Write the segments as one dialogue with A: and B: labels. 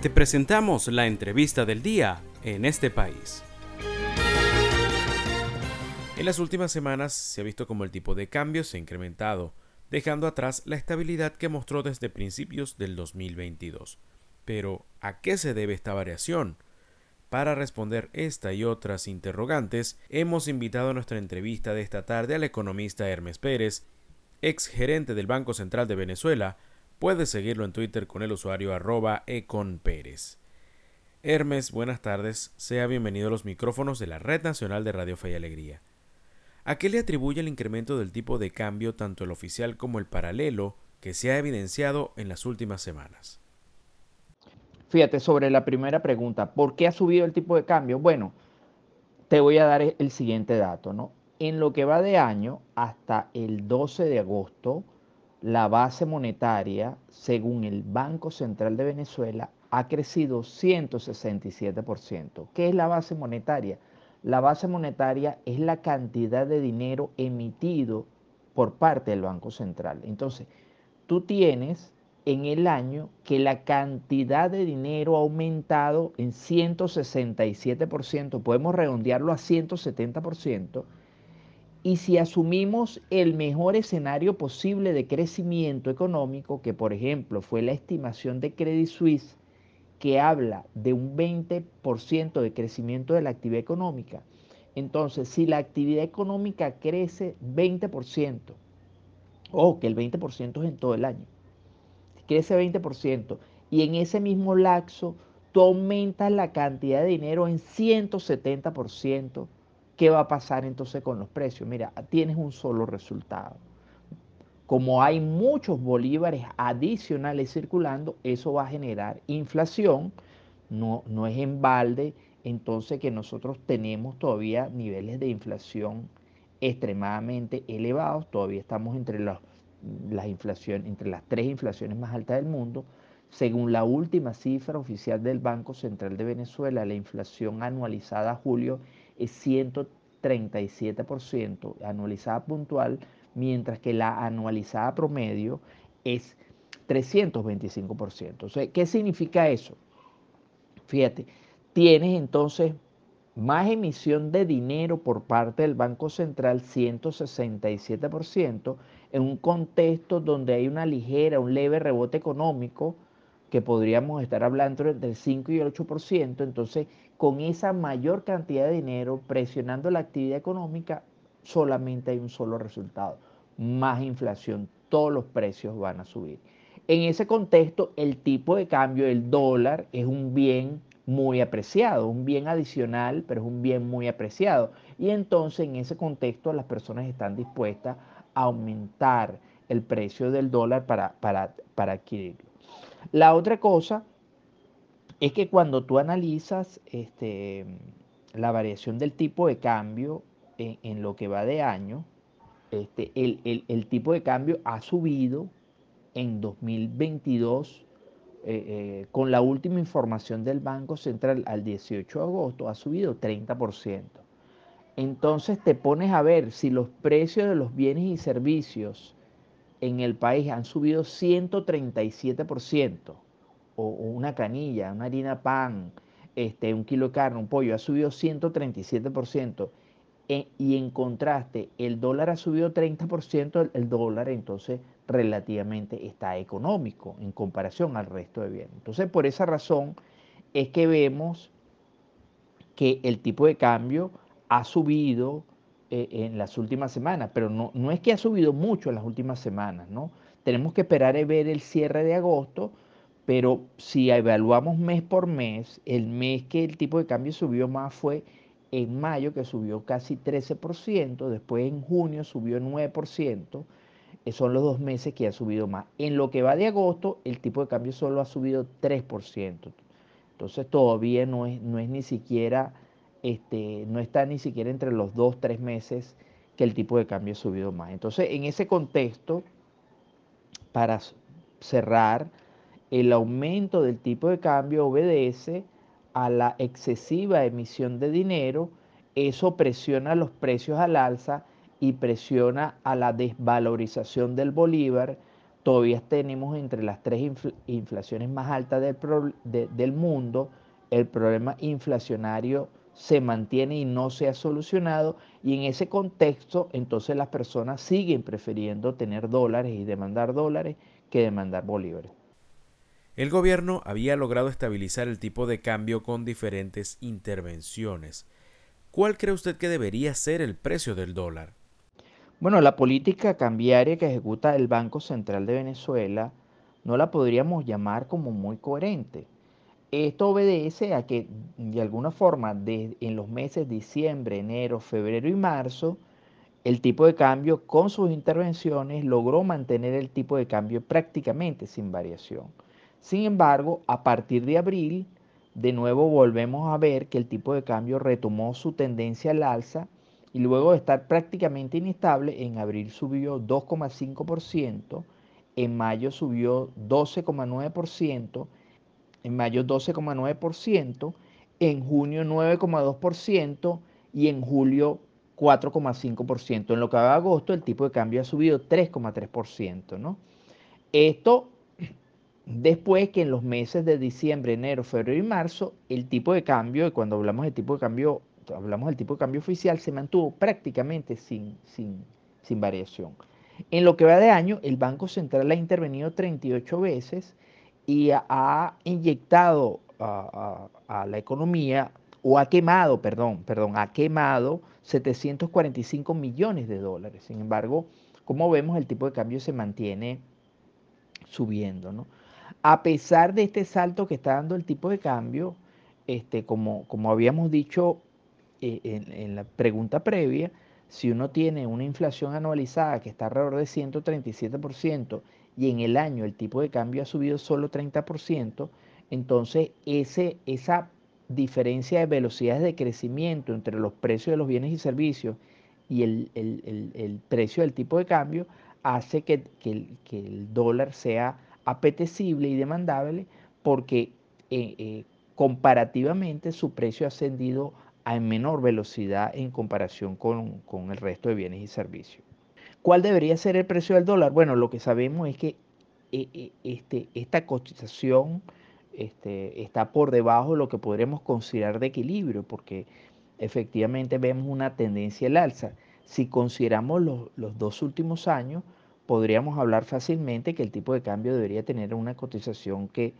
A: Te presentamos la entrevista del día en este país. En las últimas semanas se ha visto como el tipo de cambio se ha incrementado, dejando atrás la estabilidad que mostró desde principios del 2022. Pero, ¿a qué se debe esta variación? Para responder esta y otras interrogantes, hemos invitado a nuestra entrevista de esta tarde al economista Hermes Pérez, ex gerente del Banco Central de Venezuela. Puedes seguirlo en Twitter con el usuario arroba econpérez. Hermes, buenas tardes. Sea bienvenido a los micrófonos de la Red Nacional de Radio Fe y Alegría. ¿A qué le atribuye el incremento del tipo de cambio tanto el oficial como el paralelo que se ha evidenciado en las últimas semanas?
B: Fíjate, sobre la primera pregunta, ¿por qué ha subido el tipo de cambio? Bueno, te voy a dar el siguiente dato, ¿no? En lo que va de año, hasta el 12 de agosto, la base monetaria, según el Banco Central de Venezuela, ha crecido 167%. ¿Qué es la base monetaria? La base monetaria es la cantidad de dinero emitido por parte del Banco Central. Entonces, tú tienes en el año que la cantidad de dinero ha aumentado en 167%, podemos redondearlo a 170%, y si asumimos el mejor escenario posible de crecimiento económico, que por ejemplo fue la estimación de Credit Suisse, que habla de un 20% de crecimiento de la actividad económica, entonces si la actividad económica crece 20%, o que el 20% es en todo el año, crece 20%, y en ese mismo lapso tú aumentas la cantidad de dinero en 170%, ¿qué va a pasar entonces con los precios? Mira, tienes un solo resultado. Como hay muchos bolívares adicionales circulando, eso va a generar inflación, no, no es en balde, entonces que nosotros tenemos todavía niveles de inflación extremadamente elevados, todavía estamos entre las entre las tres inflaciones más altas del mundo. Según la última cifra oficial del Banco Central de Venezuela, la inflación anualizada julio es 137%, anualizada puntual, mientras que la anualizada promedio es 325%. ¿Qué significa eso? Fíjate, tienes entonces más emisión de dinero por parte del Banco Central, 167%, en un contexto donde hay una ligera, un leve rebote económico, que podríamos estar hablando entre el 5 y el 8%, entonces con esa mayor cantidad de dinero presionando la actividad económica, solamente hay un solo resultado, más inflación, todos los precios van a subir. En ese contexto, el tipo de cambio, el dólar, es un bien muy apreciado, un bien adicional, pero es un bien muy apreciado. Y entonces en ese contexto las personas están dispuestas a aumentar el precio del dólar para, para, adquirirlo. La otra cosa es que cuando tú analizas este, la variación del tipo de cambio en, lo que va de año, este, el, tipo de cambio ha subido en 2022 eh, eh, con la última información del Banco Central al 18 de agosto, ha subido 30%. Entonces te pones a ver si los precios de los bienes y servicios en el país han subido 137%, o, una canilla, una harina pan, este, un kilo de carne, un pollo, ha subido 137%, e, y en contraste el dólar ha subido 30%, el dólar entonces relativamente está económico en comparación al resto de bienes. Entonces, por esa razón es que vemos que el tipo de cambio ha subido eh, en las últimas semanas, pero no, no es que ha subido mucho en las últimas semanas, ¿no? Tenemos que esperar a ver el cierre de agosto, pero si evaluamos mes por mes, el mes que el tipo de cambio subió más fue en mayo, que subió casi 13%, después en junio subió 9%, son los dos meses que ha subido más. En lo que va de agosto, el tipo de cambio solo ha subido 3%. Entonces todavía no es, no es ni siquiera, este, no está ni siquiera entre los dos, tres meses que el tipo de cambio ha subido más. Entonces, en ese contexto, para cerrar, el aumento del tipo de cambio obedece a la excesiva emisión de dinero, eso presiona los precios al alza y presiona a la desvalorización del bolívar, todavía tenemos entre las tres inflaciones más altas del, del mundo, el problema inflacionario se mantiene y no se ha solucionado y en ese contexto entonces las personas siguen prefiriendo tener dólares y demandar dólares que demandar bolívares.
A: El gobierno había logrado estabilizar el tipo de cambio con diferentes intervenciones. ¿Cuál cree usted que debería ser el precio del dólar?
B: Bueno, la política cambiaria que ejecuta el Banco Central de Venezuela no la podríamos llamar como muy coherente. Esto obedece a que de alguna forma en los meses diciembre, enero, febrero y marzo, el tipo de cambio con sus intervenciones logró mantener el tipo de cambio prácticamente sin variación. Sin embargo, a partir de abril, de nuevo volvemos a ver que el tipo de cambio retomó su tendencia al alza y luego de estar prácticamente inestable, en abril subió 2,5%, en mayo subió 12,9%, en mayo 12,9%, en junio 9,2% y en julio 4,5%. En lo que va de agosto el tipo de cambio ha subido 3,3%. ¿no? Esto después que en los meses de diciembre, enero, febrero y marzo el tipo de cambio, cuando hablamos de tipo de cambio, hablamos del tipo de cambio oficial, se mantuvo prácticamente sin, sin, sin variación. En lo que va de año, el Banco Central ha intervenido 38 veces y ha inyectado a, la economía, o ha quemado, perdón, perdón, ha quemado 745 millones de dólares. Sin embargo, como vemos, el tipo de cambio se mantiene subiendo, ¿no? A pesar de este salto que está dando el tipo de cambio, este, como, como habíamos dicho eh, en, en, la pregunta previa, si uno tiene una inflación anualizada que está alrededor de 137% y en el año el tipo de cambio ha subido solo 30%, entonces esa diferencia de velocidades de crecimiento entre los precios de los bienes y servicios y el, precio del tipo de cambio hace que, el, dólar sea apetecible y demandable porque eh, eh, comparativamente su precio ha ascendido a menor velocidad en comparación con el resto de bienes y servicios. ¿Cuál debería ser el precio del dólar? Bueno, lo que sabemos es que eh, eh, este, esta cotización este, está por debajo de lo que podríamos considerar de equilibrio, porque efectivamente vemos una tendencia al alza. Si consideramos los, los dos últimos años, podríamos hablar fácilmente que el tipo de cambio debería tener una cotización que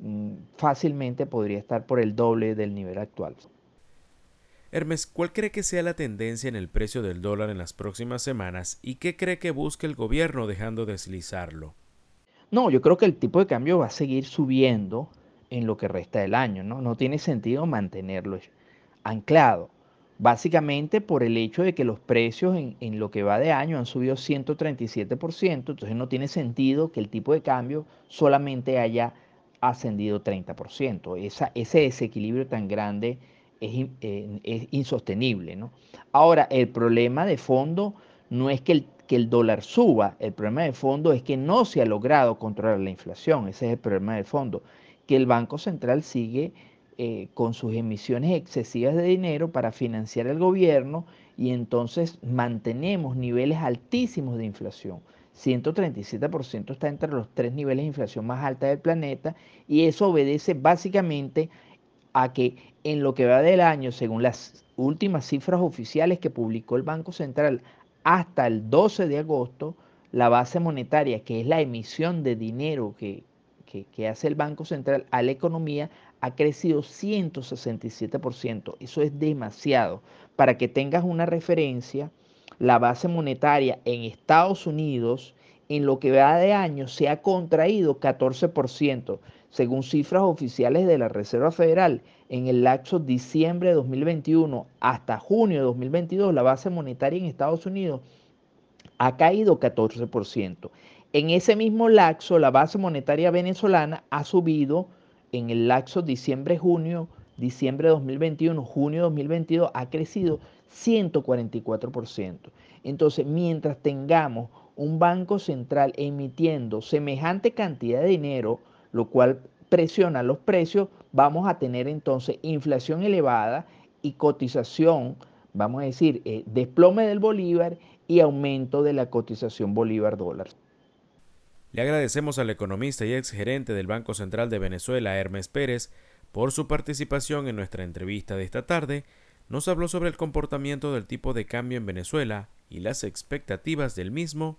B: mm, fácilmente podría estar por el doble del nivel actual.
A: Hermes, ¿cuál cree que sea la tendencia en el precio del dólar en las próximas semanas y qué cree que busque el gobierno dejando deslizarlo?
B: No, yo creo que el tipo de cambio va a seguir subiendo en lo que resta del año, ¿no? No tiene sentido mantenerlo anclado. Básicamente por el hecho de que los precios en, en, lo que va de año han subido 137%, entonces no tiene sentido que el tipo de cambio solamente haya ascendido 30%. Esa, ese desequilibrio tan grande es, insostenible. ¿no? Ahora, el problema de fondo no es que el, que el dólar suba, el problema de fondo es que no se ha logrado controlar la inflación, ese es el problema de fondo, que el Banco Central sigue eh, con sus emisiones excesivas de dinero para financiar el gobierno y entonces mantenemos niveles altísimos de inflación. 137% está entre los tres niveles de inflación más alta del planeta y eso obedece básicamente a que en lo que va del año, según las últimas cifras oficiales que publicó el Banco Central hasta el 12 de agosto, la base monetaria, que es la emisión de dinero que, que, hace el Banco Central a la economía, ha crecido 167%. Eso es demasiado. Para que tengas una referencia, la base monetaria en Estados Unidos en lo que va de año se ha contraído 14%. Según cifras oficiales de la Reserva Federal, en el lapso diciembre de 2021 hasta junio de 2022, la base monetaria en Estados Unidos ha caído 14%. En ese mismo lapso, la base monetaria venezolana ha subido en el lapso diciembre-junio, diciembre de 2021, junio de 2022, ha crecido 144%. Entonces, mientras tengamos un banco central emitiendo semejante cantidad de dinero, lo cual presiona los precios, vamos a tener entonces inflación elevada y cotización, vamos a decir, eh, desplome del bolívar y aumento de la cotización bolívar-dólar.
A: Le agradecemos al economista y ex gerente del Banco Central de Venezuela, Hermes Pérez, por su participación en nuestra entrevista de esta tarde. Nos habló sobre el comportamiento del tipo de cambio en Venezuela y las expectativas del mismo